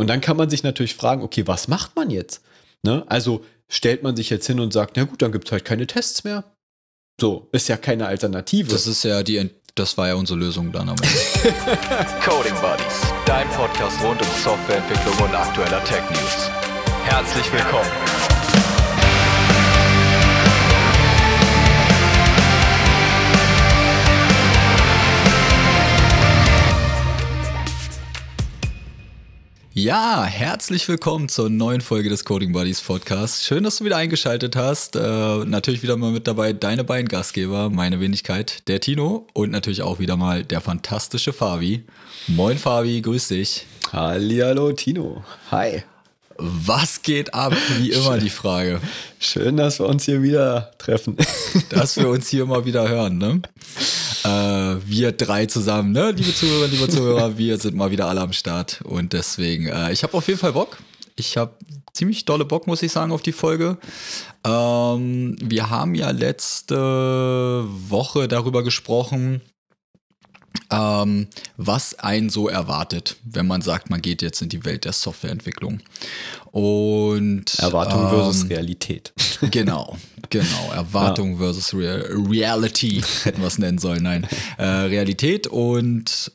Und dann kann man sich natürlich fragen, okay, was macht man jetzt? Ne? Also stellt man sich jetzt hin und sagt, na gut, dann gibt es halt keine Tests mehr. So, ist ja keine Alternative. Das ist ja die, das war ja unsere Lösung dann am Ende. Coding Buddies, dein Podcast rund um Softwareentwicklung und aktueller Tech News. Herzlich willkommen. Ja, herzlich willkommen zur neuen Folge des Coding Buddies Podcast. Schön, dass du wieder eingeschaltet hast. Äh, natürlich wieder mal mit dabei deine beiden Gastgeber, meine Wenigkeit, der Tino und natürlich auch wieder mal der fantastische Fabi. Moin Fabi, grüß dich. Hallihallo Tino. Hi. Was geht ab? Wie immer die Frage. Schön, dass wir uns hier wieder treffen. Dass wir uns hier mal wieder hören, ne? Äh, wir drei zusammen, ne? Liebe Zuhörer, liebe Zuhörer, wir sind mal wieder alle am Start. Und deswegen, äh, ich habe auf jeden Fall Bock. Ich habe ziemlich dolle Bock, muss ich sagen, auf die Folge. Ähm, wir haben ja letzte Woche darüber gesprochen, ähm, was einen so erwartet, wenn man sagt, man geht jetzt in die Welt der Softwareentwicklung. Und Erwartung ähm, versus Realität. Genau, genau. Erwartung ja. versus Re Reality hätten wir es nennen sollen. Nein, äh, Realität und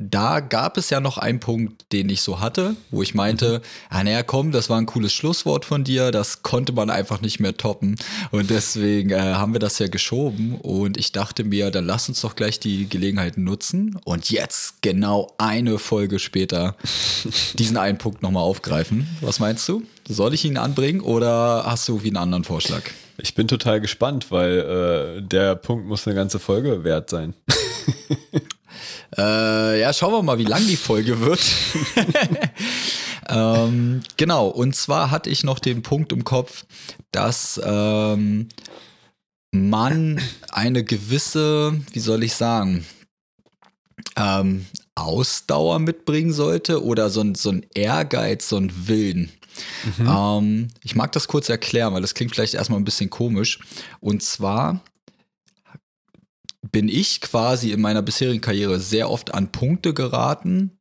da gab es ja noch einen Punkt, den ich so hatte, wo ich meinte, mhm. ah, naja, komm, das war ein cooles Schlusswort von dir, das konnte man einfach nicht mehr toppen. Und deswegen äh, haben wir das ja geschoben. Und ich dachte mir, dann lass uns doch gleich die Gelegenheit nutzen und jetzt, genau eine Folge später, diesen einen Punkt nochmal aufgreifen. Was meinst du? Soll ich ihn anbringen oder hast du irgendwie einen anderen Vorschlag? Ich bin total gespannt, weil äh, der Punkt muss eine ganze Folge wert sein. Äh, ja, schauen wir mal, wie lang die Folge wird. ähm, genau, und zwar hatte ich noch den Punkt im Kopf, dass ähm, man eine gewisse, wie soll ich sagen, ähm, Ausdauer mitbringen sollte oder so ein, so ein Ehrgeiz, so ein Willen. Mhm. Ähm, ich mag das kurz erklären, weil das klingt vielleicht erstmal ein bisschen komisch. Und zwar bin ich quasi in meiner bisherigen Karriere sehr oft an Punkte geraten,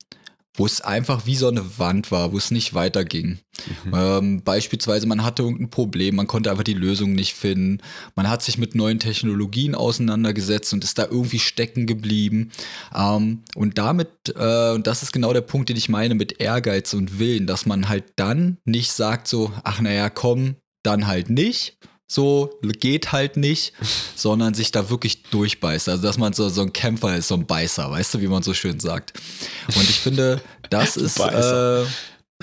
wo es einfach wie so eine Wand war, wo es nicht weiterging. Mhm. Ähm, beispielsweise, man hatte irgendein Problem, man konnte einfach die Lösung nicht finden. Man hat sich mit neuen Technologien auseinandergesetzt und ist da irgendwie stecken geblieben. Ähm, und damit, äh, und das ist genau der Punkt, den ich meine mit Ehrgeiz und Willen, dass man halt dann nicht sagt so, ach naja, komm, dann halt nicht, so geht halt nicht, sondern sich da wirklich durchbeißt. Also, dass man so, so ein Kämpfer ist, so ein Beißer, weißt du, wie man so schön sagt. Und ich finde, das ist, äh,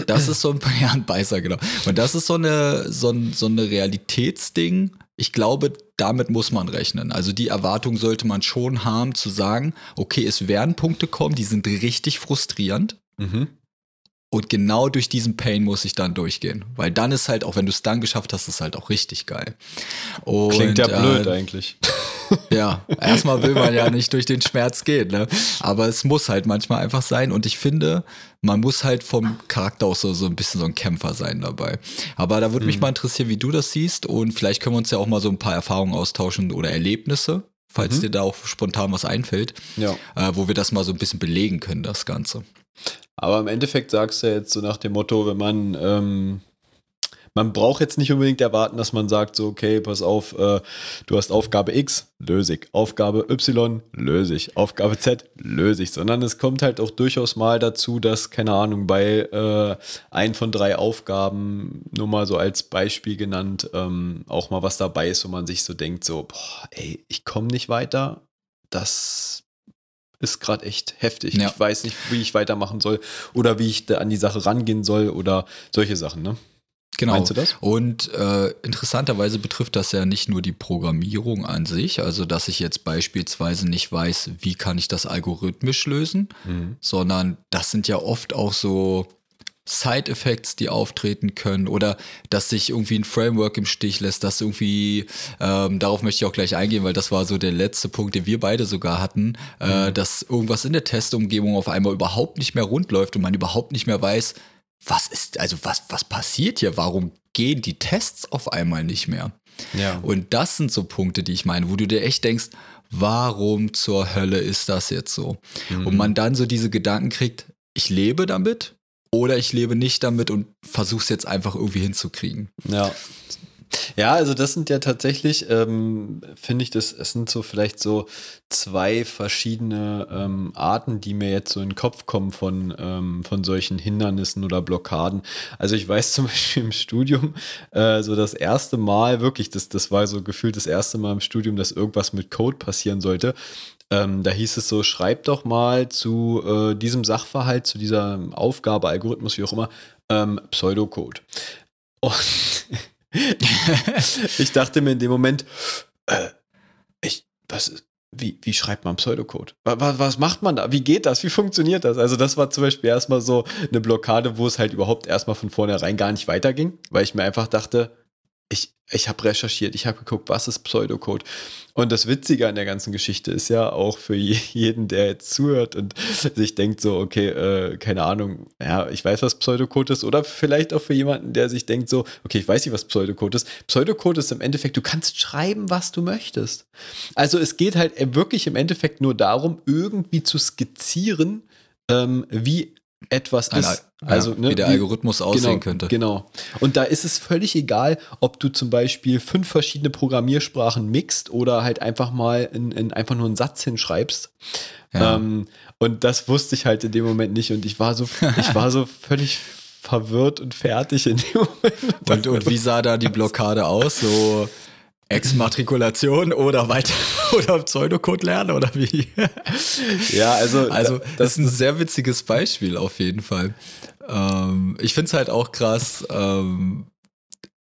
das ist so ein, ja, ein Beißer, genau. Und das ist so eine, so ein, so eine Realitätsding. Ich glaube, damit muss man rechnen. Also die Erwartung sollte man schon haben, zu sagen, okay, es werden Punkte kommen, die sind richtig frustrierend. Mhm. Und genau durch diesen Pain muss ich dann durchgehen. Weil dann ist halt, auch wenn du es dann geschafft hast, ist halt auch richtig geil. Und, Klingt ja blöd äh, eigentlich. Ja, erstmal will man ja nicht durch den Schmerz gehen, ne? Aber es muss halt manchmal einfach sein. Und ich finde, man muss halt vom Charakter auch so, so ein bisschen so ein Kämpfer sein dabei. Aber da würde mhm. mich mal interessieren, wie du das siehst. Und vielleicht können wir uns ja auch mal so ein paar Erfahrungen austauschen oder Erlebnisse, falls mhm. dir da auch spontan was einfällt, ja. äh, wo wir das mal so ein bisschen belegen können, das Ganze. Aber im Endeffekt sagst du jetzt so nach dem Motto, wenn man, ähm, man braucht jetzt nicht unbedingt erwarten, dass man sagt, so, okay, pass auf, äh, du hast Aufgabe X, löse ich. Aufgabe Y, löse ich. Aufgabe Z, löse ich. Sondern es kommt halt auch durchaus mal dazu, dass, keine Ahnung, bei äh, ein von drei Aufgaben, nur mal so als Beispiel genannt, ähm, auch mal was dabei ist, wo man sich so denkt, so, boah, ey, ich komme nicht weiter. Das ist gerade echt heftig. Ja. Ich weiß nicht, wie ich weitermachen soll oder wie ich da an die Sache rangehen soll oder solche Sachen, ne? Genau. Meinst du das? Und äh, interessanterweise betrifft das ja nicht nur die Programmierung an sich, also dass ich jetzt beispielsweise nicht weiß, wie kann ich das algorithmisch lösen, mhm. sondern das sind ja oft auch so Side-Effects, die auftreten können oder dass sich irgendwie ein Framework im Stich lässt, dass irgendwie, ähm, darauf möchte ich auch gleich eingehen, weil das war so der letzte Punkt, den wir beide sogar hatten, äh, mhm. dass irgendwas in der Testumgebung auf einmal überhaupt nicht mehr rund läuft und man überhaupt nicht mehr weiß, was ist, also was, was passiert hier? Warum gehen die Tests auf einmal nicht mehr? Ja. Und das sind so Punkte, die ich meine, wo du dir echt denkst, warum zur Hölle ist das jetzt so? Mhm. Und man dann so diese Gedanken kriegt, ich lebe damit, oder ich lebe nicht damit und versuche es jetzt einfach irgendwie hinzukriegen. Ja. Ja, also das sind ja tatsächlich, ähm, finde ich, das es sind so vielleicht so zwei verschiedene ähm, Arten, die mir jetzt so in den Kopf kommen von, ähm, von solchen Hindernissen oder Blockaden. Also ich weiß zum Beispiel im Studium, äh, so das erste Mal, wirklich, das, das war so gefühlt das erste Mal im Studium, dass irgendwas mit Code passieren sollte. Ähm, da hieß es so, schreib doch mal zu äh, diesem Sachverhalt, zu dieser Aufgabe, Algorithmus, wie auch immer, ähm, Pseudocode. Und ich dachte mir in dem Moment, äh, ich, was, wie, wie schreibt man Pseudocode? Was, was macht man da? Wie geht das? Wie funktioniert das? Also, das war zum Beispiel erstmal so eine Blockade, wo es halt überhaupt erstmal von vornherein gar nicht weiterging, weil ich mir einfach dachte, ich, ich habe recherchiert, ich habe geguckt, was ist Pseudocode. Und das Witzige an der ganzen Geschichte ist ja auch für jeden, der jetzt zuhört und sich denkt so, okay, äh, keine Ahnung, ja, ich weiß, was Pseudocode ist. Oder vielleicht auch für jemanden, der sich denkt so, okay, ich weiß nicht, was Pseudocode ist. Pseudocode ist im Endeffekt, du kannst schreiben, was du möchtest. Also es geht halt wirklich im Endeffekt nur darum, irgendwie zu skizzieren, ähm, wie etwas Ein, ist. Also, Also, ne, wie der Algorithmus aussehen genau, könnte. Genau. Und da ist es völlig egal, ob du zum Beispiel fünf verschiedene Programmiersprachen mixt oder halt einfach mal in, in einfach nur einen Satz hinschreibst. Ja. Ähm, und das wusste ich halt in dem Moment nicht. Und ich war so, ich war so völlig verwirrt und fertig in dem Moment. Und, und wie sah da die Blockade aus? So Exmatrikulation oder weiter oder Pseudocode lernen oder wie? ja, also, Also, da- das ist ein sehr witziges Beispiel auf jeden Fall. Ähm, ich finde es halt auch krass, ähm,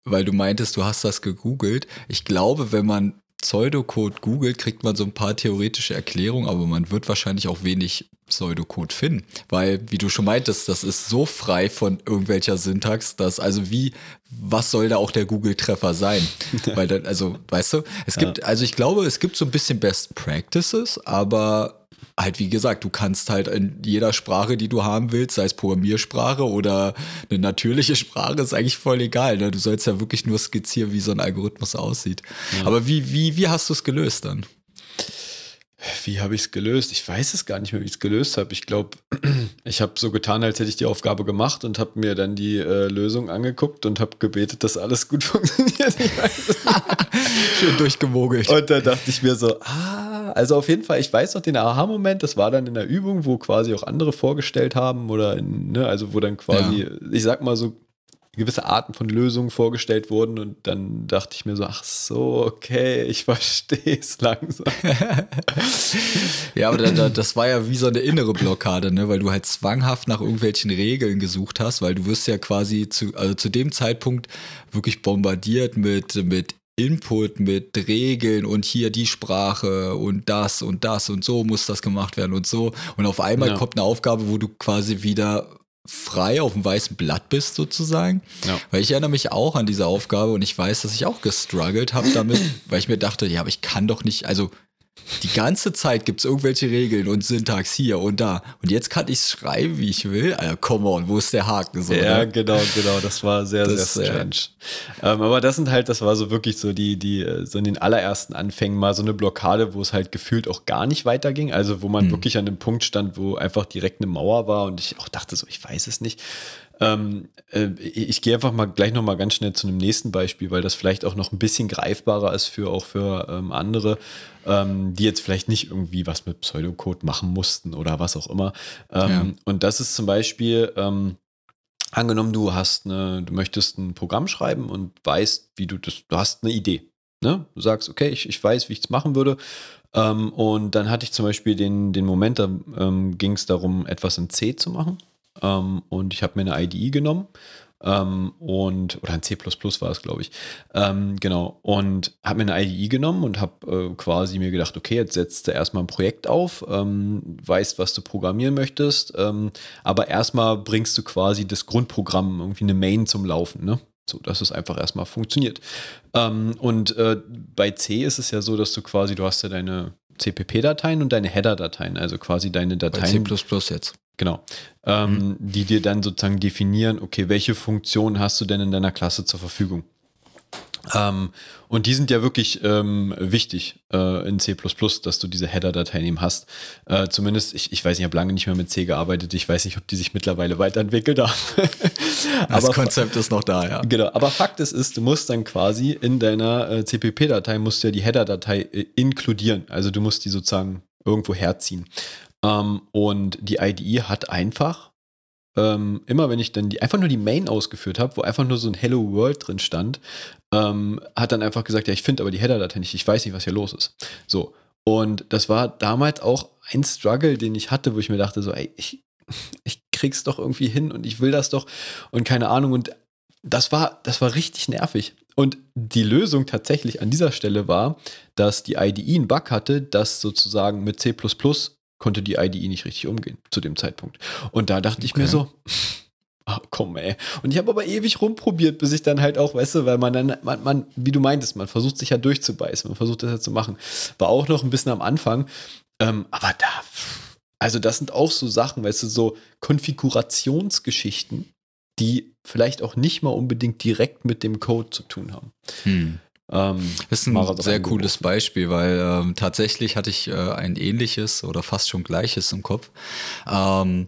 weil du meintest, du hast das gegoogelt. Ich glaube, wenn man Pseudocode googelt, kriegt man so ein paar theoretische Erklärungen, aber man wird wahrscheinlich auch wenig Pseudocode finden. Weil, wie du schon meintest, das ist so frei von irgendwelcher Syntax, dass, also wie, was soll da auch der Google-Treffer sein? Weil dann, also, weißt du, es gibt, also ich glaube, es gibt so ein bisschen Best Practices, aber halt, wie gesagt, du kannst halt in jeder Sprache, die du haben willst, sei es Programmiersprache oder eine natürliche Sprache, ist eigentlich voll egal. Ne? Du sollst ja wirklich nur skizzieren, wie so ein Algorithmus aussieht. Aber wie, wie, wie hast du es gelöst dann? Wie habe ich es gelöst? Ich weiß es gar nicht mehr, wie ich es gelöst habe. Ich glaube, ich habe so getan, als hätte ich die Aufgabe gemacht und habe mir dann die äh, Lösung angeguckt und habe gebetet, dass alles gut funktioniert. Schön durchgemogelt. Und da dachte ich mir so, ah, also auf jeden Fall, ich weiß noch den Aha-Moment, das war dann in der Übung, wo quasi auch andere vorgestellt haben oder, in, ne, also wo dann quasi, ich sag mal so, gewisse Arten von Lösungen vorgestellt wurden und dann dachte ich mir so, ach so, okay, ich verstehe es langsam. Ja, aber da, da, das war ja wie so eine innere Blockade, ne? weil du halt zwanghaft nach irgendwelchen Regeln gesucht hast, weil du wirst ja quasi zu, also zu dem Zeitpunkt wirklich bombardiert mit, mit Input, mit Regeln und hier die Sprache und das und das und so muss das gemacht werden und so. Und auf einmal Ja. kommt eine Aufgabe, wo du quasi wieder frei auf dem weißen Blatt bist sozusagen. Ja. Weil ich erinnere mich auch an diese Aufgabe und ich weiß, dass ich auch gestruggelt habe damit, weil ich mir dachte, ja, aber ich kann doch nicht, also die ganze Zeit gibt es irgendwelche Regeln und Syntax hier und da. Und jetzt kann ich schreiben, wie ich will. Alter, come on, wo ist der Haken? So, Ja, ne? genau, genau. Das war sehr, Das, sehr äh, strange. ähm, aber das sind halt, das war so wirklich so die, die, äh, so in den allerersten Anfängen mal so eine Blockade, wo es halt gefühlt auch gar nicht weiterging. Also wo man Mhm. wirklich an dem Punkt stand, wo einfach direkt eine Mauer war und ich auch dachte so, ich weiß es nicht. Ähm, äh, ich gehe einfach mal gleich noch mal ganz schnell zu einem nächsten Beispiel, weil das vielleicht auch noch ein bisschen greifbarer ist für auch für ähm, andere, ähm, die jetzt vielleicht nicht irgendwie was mit Pseudocode machen mussten oder was auch immer. Ähm, Ja. Und das ist zum Beispiel ähm, angenommen, du hast eine, du möchtest ein Programm schreiben und weißt, wie du das, du hast eine Idee. Ne? Du sagst, okay, ich, ich weiß, wie ich es machen würde. Ähm, und dann hatte ich zum Beispiel den, den Moment, da ähm, ging es darum, etwas in C zu machen. Ähm, und ich habe mir eine IDE genommen. Ähm, und, oder ein C war es, glaube ich. Ähm, genau. Und habe mir eine IDE genommen und habe äh, quasi mir gedacht, okay, jetzt setzt du erstmal ein Projekt auf, ähm, weißt, was du programmieren möchtest, ähm, aber erstmal bringst du quasi das Grundprogramm, irgendwie eine Main zum Laufen, ne? So, dass es einfach erstmal funktioniert. Ähm, und äh, bei C ist es ja so, dass du quasi, du hast ja deine CPP-Dateien und deine Header-Dateien, also quasi deine Bei Dateien. C jetzt. Genau. Ähm, Die dir dann sozusagen definieren, okay, welche Funktion hast du denn in deiner Klasse zur Verfügung? Ähm, und die sind ja wirklich ähm, wichtig äh, in C, dass du diese Header-Dateien eben hast. Äh, zumindest, ich, ich weiß nicht, ich habe lange nicht mehr mit C gearbeitet. Ich weiß nicht, ob die sich mittlerweile weiterentwickelt haben. das aber, Konzept ist noch da, ja. Genau, aber Fakt ist, ist du musst dann quasi in deiner äh, CPP-Datei musst du ja die Header-Datei äh, inkludieren. Also du musst die sozusagen irgendwo herziehen. Ähm, und die IDE hat einfach ähm, immer wenn ich dann die, einfach nur die Main ausgeführt habe, wo einfach nur so ein Hello World drin stand, ähm, hat dann einfach gesagt, ja, ich finde aber die Header-Datei nicht, ich weiß nicht, was hier los ist. So. Und das war damals auch ein Struggle, den ich hatte, wo ich mir dachte, so, ey, ich, ich krieg's doch irgendwie hin und ich will das doch und keine Ahnung. Und das war, das war richtig nervig. Und die Lösung tatsächlich an dieser Stelle war, dass die IDE einen Bug hatte, dass sozusagen mit C konnte die IDE nicht richtig umgehen zu dem Zeitpunkt. Und da dachte okay. ich mir so, ach, komm, ey. Und ich habe aber ewig rumprobiert, bis ich dann halt auch, weißt du, weil man dann, man, man, wie du meintest, man versucht sich ja durchzubeißen, man versucht das ja zu machen. War auch noch ein bisschen am Anfang, ähm, aber da, also das sind auch so Sachen, weißt du, so Konfigurationsgeschichten, die vielleicht auch nicht mal unbedingt direkt mit dem Code zu tun haben. Hm. Ähm, das ist ein sehr cooles Beispiel, weil ähm, tatsächlich hatte ich äh, ein ähnliches oder fast schon gleiches im Kopf. Ähm,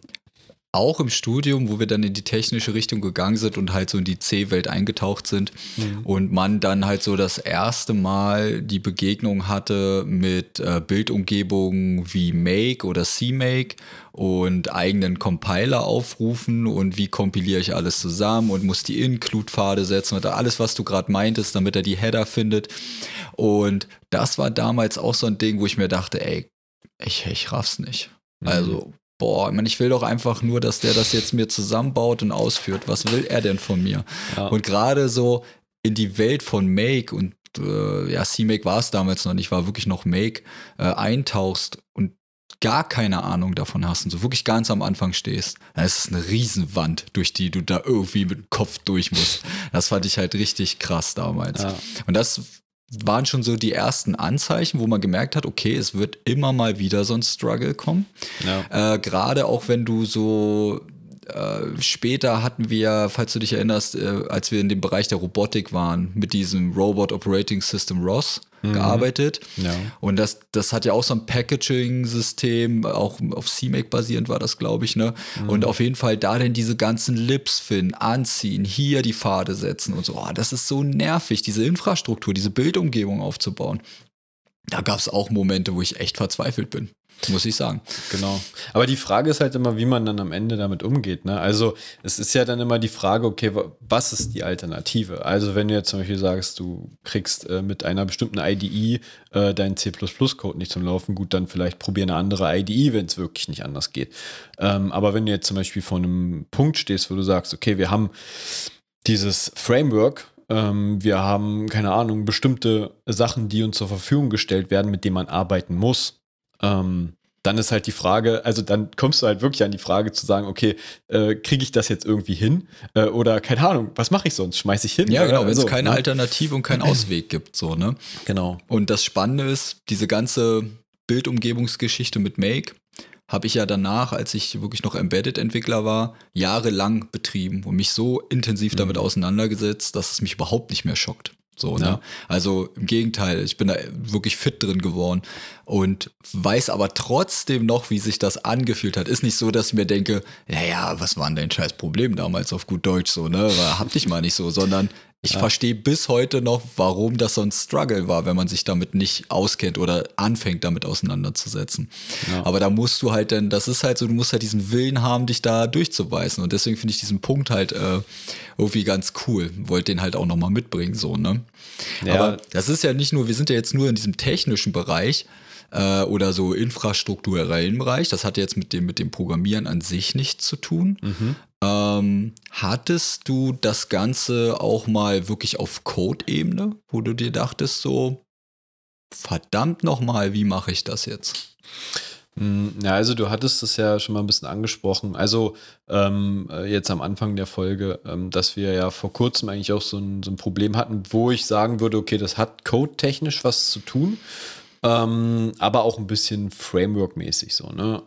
auch im Studium, wo wir dann in die technische Richtung gegangen sind und halt so in die C-Welt eingetaucht sind mhm. und man dann halt so das erste Mal die Begegnung hatte mit äh, Bildumgebungen wie Make oder CMake und eigenen Compiler aufrufen und wie kompiliere ich alles zusammen und muss die Include-Pfade setzen oder alles, was du gerade meintest, damit er die Header findet. Und das war damals auch so ein Ding, wo ich mir dachte, ey, ich, ich raff's nicht. Mhm. Also boah, ich, meine, ich will doch einfach nur, dass der das jetzt mir zusammenbaut und ausführt. Was will er denn von mir? Ja. Und gerade so in die Welt von Make und äh, ja, C-Make war es damals noch nicht, war wirklich noch Make, äh, eintauchst und gar keine Ahnung davon hast und so wirklich ganz am Anfang stehst, dann ist es eine Riesenwand, durch die du da irgendwie mit dem Kopf durch musst. Das fand ich halt richtig krass damals. Ja. Und das waren schon so die ersten Anzeichen, wo man gemerkt hat, okay, es wird immer mal wieder so ein Struggle kommen. Ja. Äh, Gerade auch wenn du so äh, später hatten wir, falls du dich erinnerst, äh, als wir in dem Bereich der Robotik waren, mit diesem Robot Operating System ROS mhm. gearbeitet. Ja. Und das, das hat ja auch so ein Packaging-System, auch auf CMake basierend war das, glaube ich, ne? Mhm. Und auf jeden Fall da denn diese ganzen Lips finden, anziehen, hier die Pfade setzen und so. Oh, das ist so nervig, diese Infrastruktur, diese Bildumgebung aufzubauen. Da gab es auch Momente, wo ich echt verzweifelt bin muss ich sagen. Genau. Aber die Frage ist halt immer, wie man dann am Ende damit umgeht. Ne? Also es ist ja dann immer die Frage, okay, was ist die Alternative? Also wenn du jetzt zum Beispiel sagst, du kriegst äh, mit einer bestimmten IDE äh, deinen C++-Code nicht zum Laufen, gut, dann vielleicht probier eine andere IDE, wenn es wirklich nicht anders geht. Ähm, aber wenn du jetzt zum Beispiel vor einem Punkt stehst, wo du sagst, okay, wir haben dieses Framework, ähm, wir haben, keine Ahnung, bestimmte Sachen, die uns zur Verfügung gestellt werden, mit denen man arbeiten muss ähm, dann ist halt die Frage, also dann kommst du halt wirklich an die Frage zu sagen, okay, äh, kriege ich das jetzt irgendwie hin? Äh, oder keine Ahnung, was mache ich sonst? Schmeiß ich hin? Ja, genau, wenn es so, keine ne? Alternative und keinen Ausweg gibt, so, ne? Genau. Und das Spannende ist, diese ganze Bildumgebungsgeschichte mit Make habe ich ja danach, als ich wirklich noch Embedded-Entwickler war, jahrelang betrieben und mich so intensiv mhm. damit auseinandergesetzt, dass es mich überhaupt nicht mehr schockt. So, ne? Also im Gegenteil, ich bin da wirklich fit drin geworden und weiß aber trotzdem noch, wie sich das angefühlt hat. Ist nicht so, dass ich mir denke, ja, ja, was war denn dein scheiß Problem damals auf gut Deutsch so, ne? Hab dich mal nicht so, sondern ich ja. verstehe bis heute noch, warum das so ein Struggle war, wenn man sich damit nicht auskennt oder anfängt, damit auseinanderzusetzen. Ja. Aber da musst du halt dann, das ist halt so, du musst halt diesen Willen haben, dich da durchzubeißen. Und deswegen finde ich diesen Punkt halt äh, irgendwie ganz cool. Wollte den halt auch nochmal mitbringen, so, ne? Ja. Aber das ist ja nicht nur, wir sind ja jetzt nur in diesem technischen Bereich äh, oder so infrastrukturellen Bereich. Das hat jetzt mit dem, mit dem Programmieren an sich nichts zu tun. Mhm. Ähm, hattest du das Ganze auch mal wirklich auf Code-Ebene, wo du dir dachtest, so, verdammt nochmal, wie mache ich das jetzt? Hm, ja, also du hattest es ja schon mal ein bisschen angesprochen. Also ähm, äh, jetzt am Anfang der Folge, ähm, dass wir ja vor kurzem eigentlich auch so ein, so ein Problem hatten, wo ich sagen würde, okay, das hat code-technisch was zu tun, ähm, aber auch ein bisschen Framework-mäßig so. Ne?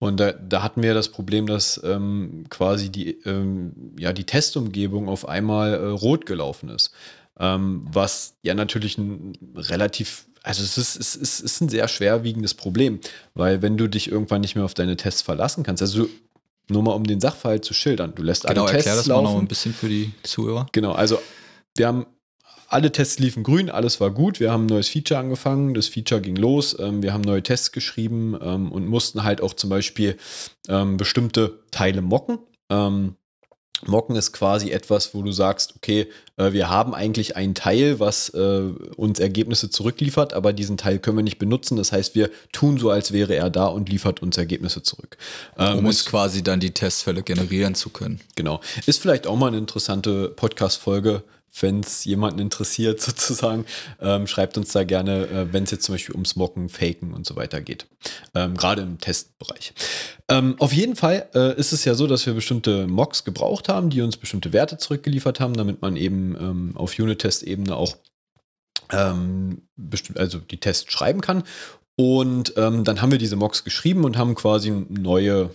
Und da, da, hatten wir das Problem, dass ähm, quasi die, ähm, ja, die Testumgebung auf einmal äh, rot gelaufen ist. Ähm, was ja natürlich ein relativ, also es ist, es, ist, es ist ein sehr schwerwiegendes Problem, weil wenn du dich irgendwann nicht mehr auf deine Tests verlassen kannst, also nur mal um den Sachverhalt zu schildern, du lässt Genau, alle Tests erklär das laufen. noch ein bisschen für die Zuhörer. Genau, also wir haben alle Tests liefen grün, alles war gut. Wir haben ein neues Feature angefangen, das Feature ging los. Ähm, wir haben neue Tests geschrieben ähm, und mussten halt auch zum Beispiel ähm, bestimmte Teile mocken. Ähm, mocken ist quasi etwas, wo du sagst, okay, äh, wir haben eigentlich einen Teil, was äh, uns Ergebnisse zurückliefert, aber diesen Teil können wir nicht benutzen. Das heißt, wir tun so, als wäre er da und liefert uns Ergebnisse zurück. Ähm, Um uns ist- quasi dann die Testfälle generieren zu können. Genau. Ist vielleicht auch mal eine interessante Podcast-Folge, wenn es jemanden interessiert, sozusagen. Ähm, schreibt uns da gerne, äh, wenn es jetzt zum Beispiel ums Mocken, Faken und so weiter geht. Ähm, Gerade im Testbereich. Ähm, auf jeden Fall äh, ist es ja so, dass wir bestimmte Mocks gebraucht haben, die uns bestimmte Werte zurückgeliefert haben, damit man eben ähm, auf Unit-Test-Ebene auch ähm, also die Tests schreiben kann. Und ähm, dann haben wir diese Mocks geschrieben und haben quasi neue,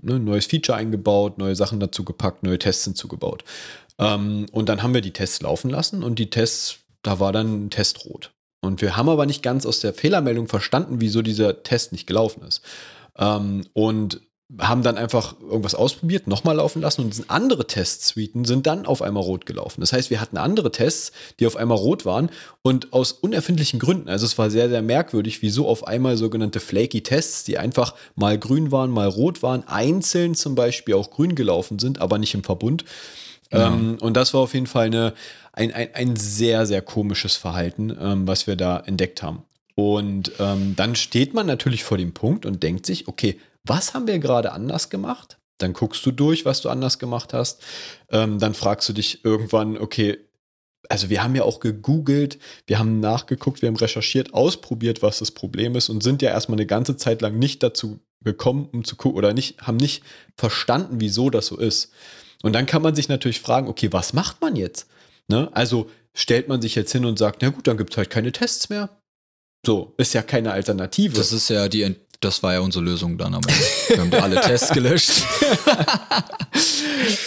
ne, neues Feature eingebaut, neue Sachen dazu gepackt, neue Tests hinzugebaut. Ähm, und dann haben wir die Tests laufen lassen und die Tests, da war dann ein Test rot. Und wir haben aber nicht ganz aus der Fehlermeldung verstanden, wieso dieser Test nicht gelaufen ist. Ähm, und haben dann einfach irgendwas ausprobiert, nochmal laufen lassen und andere Testsuiten sind dann auf einmal rot gelaufen. Das heißt, wir hatten andere Tests, die auf einmal rot waren und aus unerfindlichen Gründen, also es war sehr, sehr merkwürdig, wieso auf einmal sogenannte flaky Tests, die einfach mal grün waren, mal rot waren, einzeln zum Beispiel auch grün gelaufen sind, aber nicht im Verbund. Ähm, und das war auf jeden Fall eine, ein, ein, ein sehr, sehr komisches Verhalten, ähm, was wir da entdeckt haben. Und ähm, dann steht man natürlich vor dem Punkt und denkt sich, okay, was haben wir gerade anders gemacht? Dann guckst du durch, was du anders gemacht hast. Ähm, dann fragst du dich irgendwann, okay, also wir haben ja auch gegoogelt, wir haben nachgeguckt, wir haben recherchiert, ausprobiert, was das Problem ist und sind ja erstmal eine ganze Zeit lang nicht dazu gekommen, um zu gucken oder nicht, haben nicht verstanden, wieso das so ist. Und dann kann man sich natürlich fragen, okay, was macht man jetzt? Ne? Also stellt man sich jetzt hin und sagt, na gut, dann gibt es halt keine Tests mehr. So, ist ja keine Alternative. Das ist ja die, das war ja unsere Lösung dann am Ende. Wir haben alle Tests gelöscht.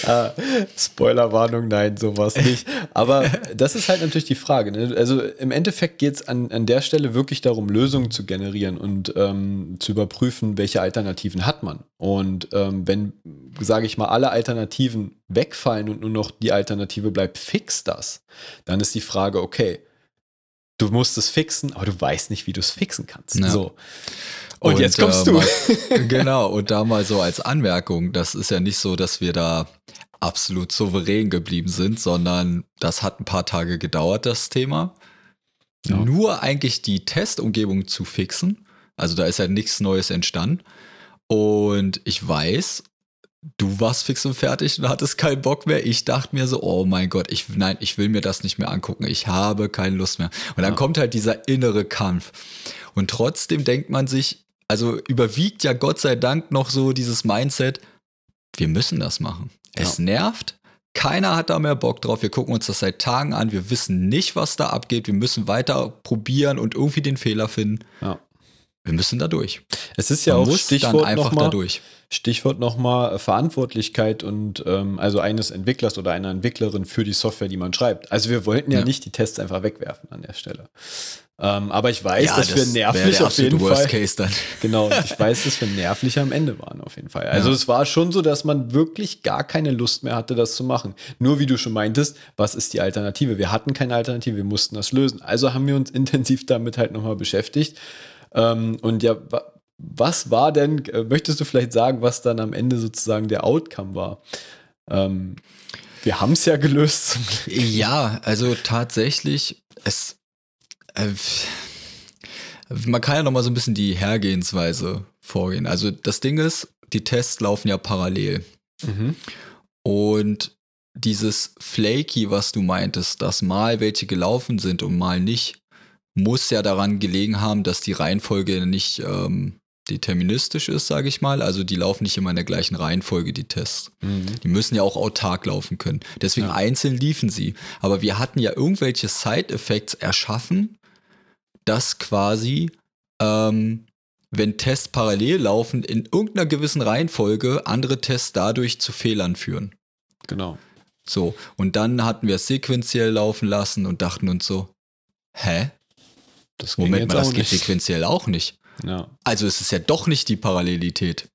Ah, Spoilerwarnung, nein, sowas nicht. Aber das ist halt natürlich die Frage. Ne? Also im Endeffekt geht es an, an der Stelle wirklich darum, Lösungen zu generieren und ähm, zu überprüfen, welche Alternativen hat man. Und ähm, wenn, sage ich mal, alle Alternativen wegfallen und nur noch die Alternative bleibt, fix das, dann ist die Frage, okay, du musst es fixen, aber du weißt nicht, wie du es fixen kannst. Ja. So. Und, jetzt kommst äh, du. Mal, genau, und da mal so als Anmerkung, das ist ja nicht so, dass wir da absolut souverän geblieben sind, sondern das hat ein paar Tage gedauert, das Thema. Ja. Nur eigentlich die Testumgebung zu fixen. Also da ist ja nichts Neues entstanden. Und ich weiß, du warst fix und fertig und hattest keinen Bock mehr. Ich dachte mir so, oh mein Gott, ich, nein, ich will mir das nicht mehr angucken. Ich habe keine Lust mehr. Und dann Ja. kommt halt dieser innere Kampf. Und trotzdem denkt man sich, also überwiegt ja Gott sei Dank noch so dieses Mindset, wir müssen das machen. Es nervt. Keiner hat da mehr Bock drauf. Wir gucken uns das seit Tagen an. Wir wissen nicht, was da abgeht. Wir müssen weiter probieren und irgendwie den Fehler finden. Ja. Wir müssen da durch. Es ist ja Man auch muss dann Stichwort einfach nochmal. da durch. Stichwort nochmal Verantwortlichkeit und ähm, also eines Entwicklers oder einer Entwicklerin für die Software, die man schreibt. Also wir wollten ja, Ja. nicht die Tests einfach wegwerfen an der Stelle. Ähm, aber ich weiß, Ja, dass wir das wäre nervlich auf jeden Worst Fall. Case dann. Genau, ich weiß, dass wir nervlich am Ende waren auf jeden Fall. Also Ja. es war schon so, dass man wirklich gar keine Lust mehr hatte, das zu machen. Nur wie du schon meintest, was ist die Alternative? Wir hatten keine Alternative, wir mussten das lösen. Also haben wir uns intensiv damit halt nochmal beschäftigt. Ähm, und ja, wa was war denn, äh, möchtest du vielleicht sagen, was dann am Ende sozusagen der Outcome war? Ähm, wir haben es ja gelöst zum Glück. Ja, also tatsächlich, es. Äh, man kann ja noch mal so ein bisschen die Hergehensweise vorgehen. Also das Ding ist, die Tests laufen ja parallel. Und dieses Flaky, was du meintest, dass mal welche gelaufen sind und mal nicht, muss ja daran gelegen haben, dass die Reihenfolge nicht ähm, deterministisch ist, sage ich mal. Also die laufen nicht immer in der gleichen Reihenfolge, die Tests. Die müssen ja auch autark laufen können. Deswegen Ja. einzeln liefen sie. Aber wir hatten ja irgendwelche Side-Effects erschaffen, dass quasi, ähm, wenn Tests parallel laufen, in irgendeiner gewissen Reihenfolge andere Tests dadurch zu Fehlern führen. Genau. So, und dann hatten wir es sequenziell laufen lassen und dachten uns so, hä? Das Moment mal, das geht nicht. sequenziell auch nicht. Ja. Also es ist ja doch nicht die Parallelität.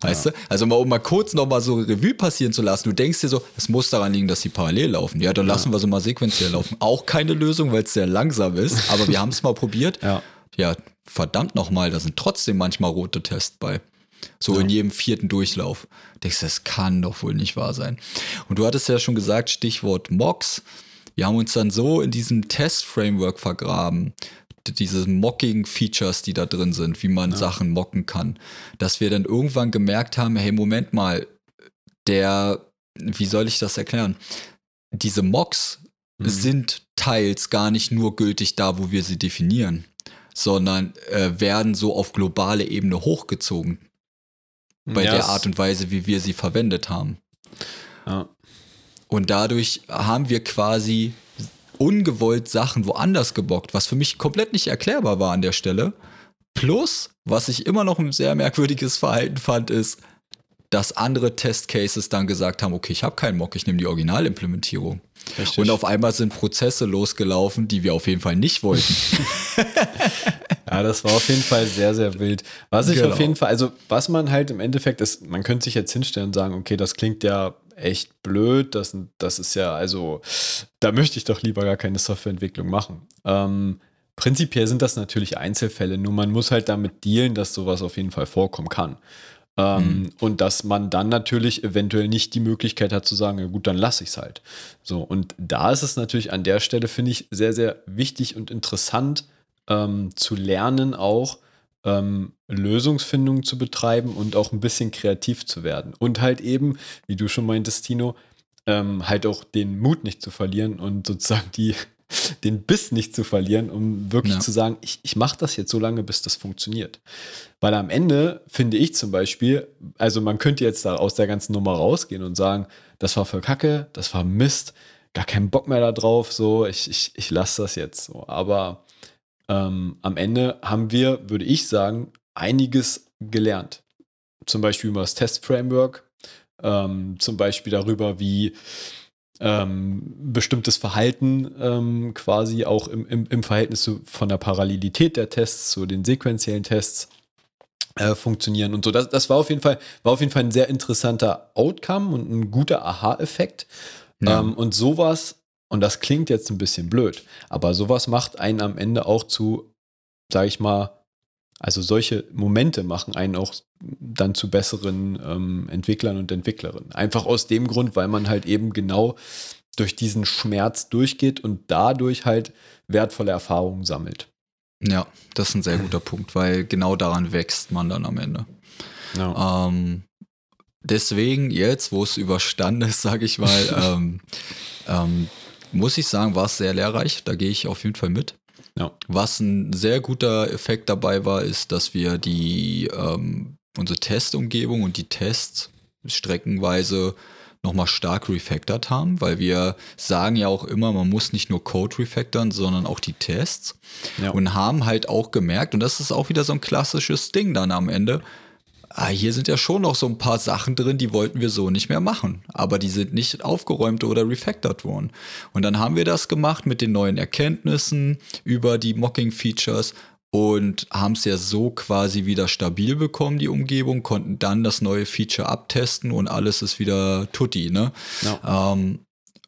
Weißt du? Also mal, um mal kurz nochmal so Revue passieren zu lassen. Du denkst dir so, es muss daran liegen, dass sie parallel laufen. Ja, dann lassen wir sie mal sequenziell laufen. Auch keine Lösung, weil es sehr langsam ist. Aber wir haben es mal probiert. Ja. Ja, verdammt nochmal, da sind trotzdem manchmal rote Tests bei. So in jedem vierten Durchlauf. Denkst du, das kann doch wohl nicht wahr sein. Und du hattest ja schon gesagt, Stichwort Mocks. Wir haben uns dann so in diesem Test-Framework vergraben, diese Mocking-Features, die da drin sind, wie man Sachen mocken kann, dass wir dann irgendwann gemerkt haben, hey, Moment mal, der, wie soll ich das erklären? Diese Mocks Mhm. sind teils gar nicht nur gültig da, wo wir sie definieren, sondern äh, werden so auf globale Ebene hochgezogen bei Ja, der Art und Weise, wie wir sie verwendet haben. Ja. Und dadurch haben wir quasi ungewollt Sachen woanders gebockt, was für mich komplett nicht erklärbar war an der Stelle. Plus, was ich immer noch ein sehr merkwürdiges Verhalten fand, ist, dass andere Testcases dann gesagt haben, okay, ich habe keinen Mock, ich nehme die Originalimplementierung. Richtig. Und auf einmal sind Prozesse losgelaufen, die wir auf jeden Fall nicht wollten. Ja, das war auf jeden Fall sehr, sehr wild. Was ich Genau. auf jeden Fall, also was man halt im Endeffekt ist, man könnte sich jetzt hinstellen und sagen, okay, das klingt ja echt blöd, das, das ist ja, also, da möchte ich doch lieber gar keine Softwareentwicklung machen. Ähm, prinzipiell sind das natürlich Einzelfälle, nur man muss halt damit dealen, dass sowas auf jeden Fall vorkommen kann. Ähm, Und dass man dann natürlich eventuell nicht die Möglichkeit hat zu sagen, ja gut, dann lasse ich es halt. So, und da ist es natürlich an der Stelle, finde ich, sehr, sehr wichtig und interessant ähm, zu lernen, auch ähm, Lösungsfindung zu betreiben und auch ein bisschen kreativ zu werden. Und halt eben, wie du schon meintest, Tino, ähm, halt auch den Mut nicht zu verlieren und sozusagen die, den Biss nicht zu verlieren, um wirklich Ja. zu sagen, ich, ich mache das jetzt so lange, bis das funktioniert. Weil am Ende finde ich zum Beispiel, also man könnte jetzt da aus der ganzen Nummer rausgehen und sagen, das war voll Kacke, das war Mist, gar keinen Bock mehr da drauf, so, ich, ich, ich lasse das jetzt so. Aber ähm, am Ende haben wir, würde ich sagen, einiges gelernt. Zum Beispiel über das Test-Framework, ähm, zum Beispiel darüber, wie ähm, bestimmtes Verhalten ähm, quasi auch im, im, im Verhältnis zu, von der Parallelität der Tests zu den sequenziellen Tests äh, funktionieren und so. Das, das war auf jeden Fall, war auf jeden Fall ein sehr interessanter Outcome und ein guter Aha-Effekt. Ja. Ähm, und sowas, und das klingt jetzt ein bisschen blöd, aber sowas macht einen am Ende auch zu, sag ich mal, also solche Momente machen einen auch dann zu besseren ähm, Entwicklern und Entwicklerinnen. Einfach aus dem Grund, weil man halt eben genau durch diesen Schmerz durchgeht und dadurch halt wertvolle Erfahrungen sammelt. Ja, das ist ein sehr guter Punkt, weil genau daran wächst man dann am Ende. Ja. Ähm, deswegen jetzt, wo es überstanden ist, sage ich mal, ähm, ähm, muss ich sagen, war es sehr lehrreich. Da gehe ich auf jeden Fall mit. Ja. Was ein sehr guter Effekt dabei war, ist, dass wir die ähm, unsere Testumgebung und die Tests streckenweise nochmal stark refactored haben, weil wir sagen ja auch immer, man muss nicht nur Code refactoren, sondern auch die Tests. Ja. Und haben halt auch gemerkt, und das ist auch wieder so ein klassisches Ding dann am Ende, ah, hier sind ja schon noch so ein paar Sachen drin, die wollten wir so nicht mehr machen. Aber die sind nicht aufgeräumt oder refactored worden. Und dann haben wir das gemacht mit den neuen Erkenntnissen über die Mocking-Features und haben es ja so quasi wieder stabil bekommen, die Umgebung, konnten dann das neue Feature abtesten und alles ist wieder tutti, ne? Ja. Ähm,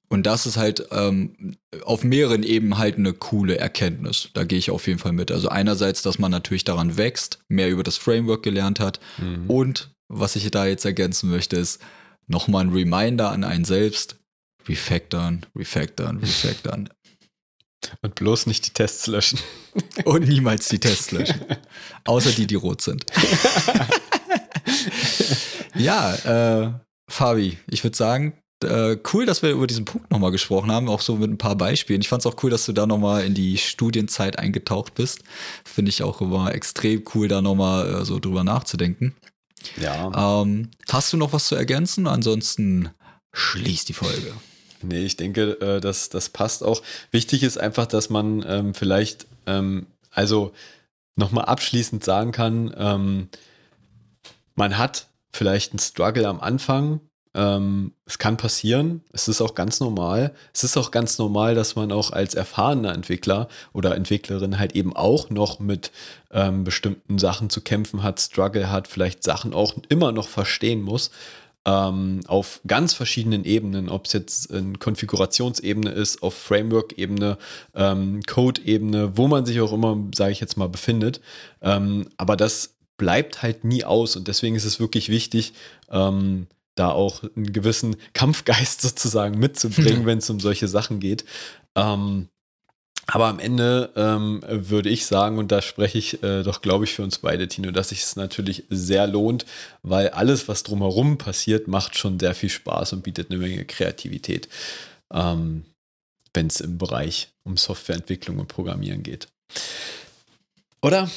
und das ist halt ähm, auf mehreren Ebenen halt eine coole Erkenntnis. Da gehe ich auf jeden Fall mit. Also einerseits, dass man natürlich daran wächst, mehr über das Framework gelernt hat. Mhm. Und was ich da jetzt ergänzen möchte, ist nochmal ein Reminder an einen selbst. Refactoren, refactoren, refactoren. Und bloß nicht die Tests löschen. Und niemals die Tests löschen. Außer die, die rot sind. ja, äh, Fabi, ich würde sagen, äh, cool, dass wir über diesen Punkt nochmal gesprochen haben, auch so mit ein paar Beispielen. Ich fand es auch cool, dass du da nochmal in die Studienzeit eingetaucht bist. Finde ich auch immer extrem cool, da nochmal äh, so drüber nachzudenken. Ja. Ähm, hast du noch was zu ergänzen? Ansonsten schließ die Folge. Nee, ich denke, äh, das, das passt auch. Wichtig ist einfach, dass man ähm, vielleicht, ähm, also nochmal abschließend sagen kann, ähm, man hat vielleicht einen Struggle am Anfang, Ähm, es kann passieren, es ist auch ganz normal. Es ist auch ganz normal, dass man auch als erfahrener Entwickler oder Entwicklerin halt eben auch noch mit ähm, bestimmten Sachen zu kämpfen hat, Struggle hat, vielleicht Sachen auch immer noch verstehen muss. Ähm, auf ganz verschiedenen Ebenen, ob es jetzt in Konfigurationsebene ist, auf Framework-Ebene, ähm, Code-Ebene, wo man sich auch immer, sage ich jetzt mal, befindet. Ähm, aber das bleibt halt nie aus und deswegen ist es wirklich wichtig, ähm, da auch einen gewissen Kampfgeist sozusagen mitzubringen, wenn es um solche Sachen geht. Ähm, aber am Ende ähm, würde ich sagen, und da spreche ich äh, doch, glaube ich, für uns beide, Tino, dass sich es natürlich sehr lohnt, weil alles, was drumherum passiert, macht schon sehr viel Spaß und bietet eine Menge Kreativität, ähm, wenn es im Bereich um Softwareentwicklung und Programmieren geht. Oder?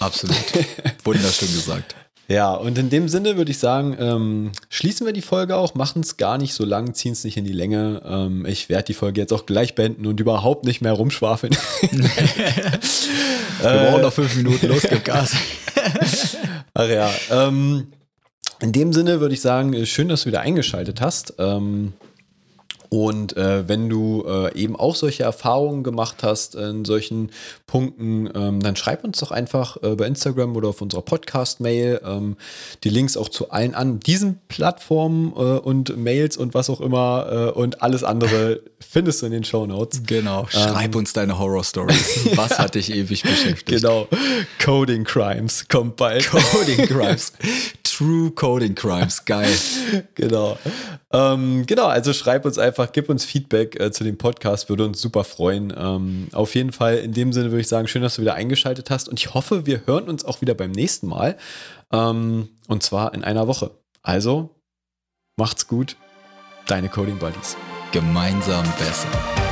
Absolut. Wunderschön gesagt. Ja, und in dem Sinne würde ich sagen, ähm, schließen wir die Folge auch, machen es gar nicht so lang, ziehen es nicht in die Länge. Ähm, ich werde die Folge jetzt auch gleich beenden und überhaupt nicht mehr rumschwafeln. wir brauchen noch fünf Minuten, los, gib Gas. Ach ja, ähm, in dem Sinne würde ich sagen, schön, dass du wieder eingeschaltet hast. Ähm, und äh, wenn du äh, eben auch solche Erfahrungen gemacht hast in solchen Punkten, ähm, dann schreib uns doch einfach äh, bei Instagram oder auf unserer Podcast-Mail ähm, die Links auch zu allen an diesen Plattformen äh, und Mails und was auch immer äh, und alles andere findest du in den Show Notes. Genau. Schreib ähm, uns deine Horror-Stories. Was hat dich ewig beschäftigt? Genau. Coding Crimes kommt bald. Coding Crimes. True Coding Crimes. Geil. genau. Ähm, genau, also schreib uns einfach, gib uns Feedback äh, zu dem Podcast, würde uns super freuen. Ähm, auf jeden Fall, in dem Sinne würde ich sagen, schön, dass du wieder eingeschaltet hast und ich hoffe, wir hören uns auch wieder beim nächsten Mal. Ähm, und zwar in einer Woche. Also, macht's gut. Deine Coding Buddies. Gemeinsam besser.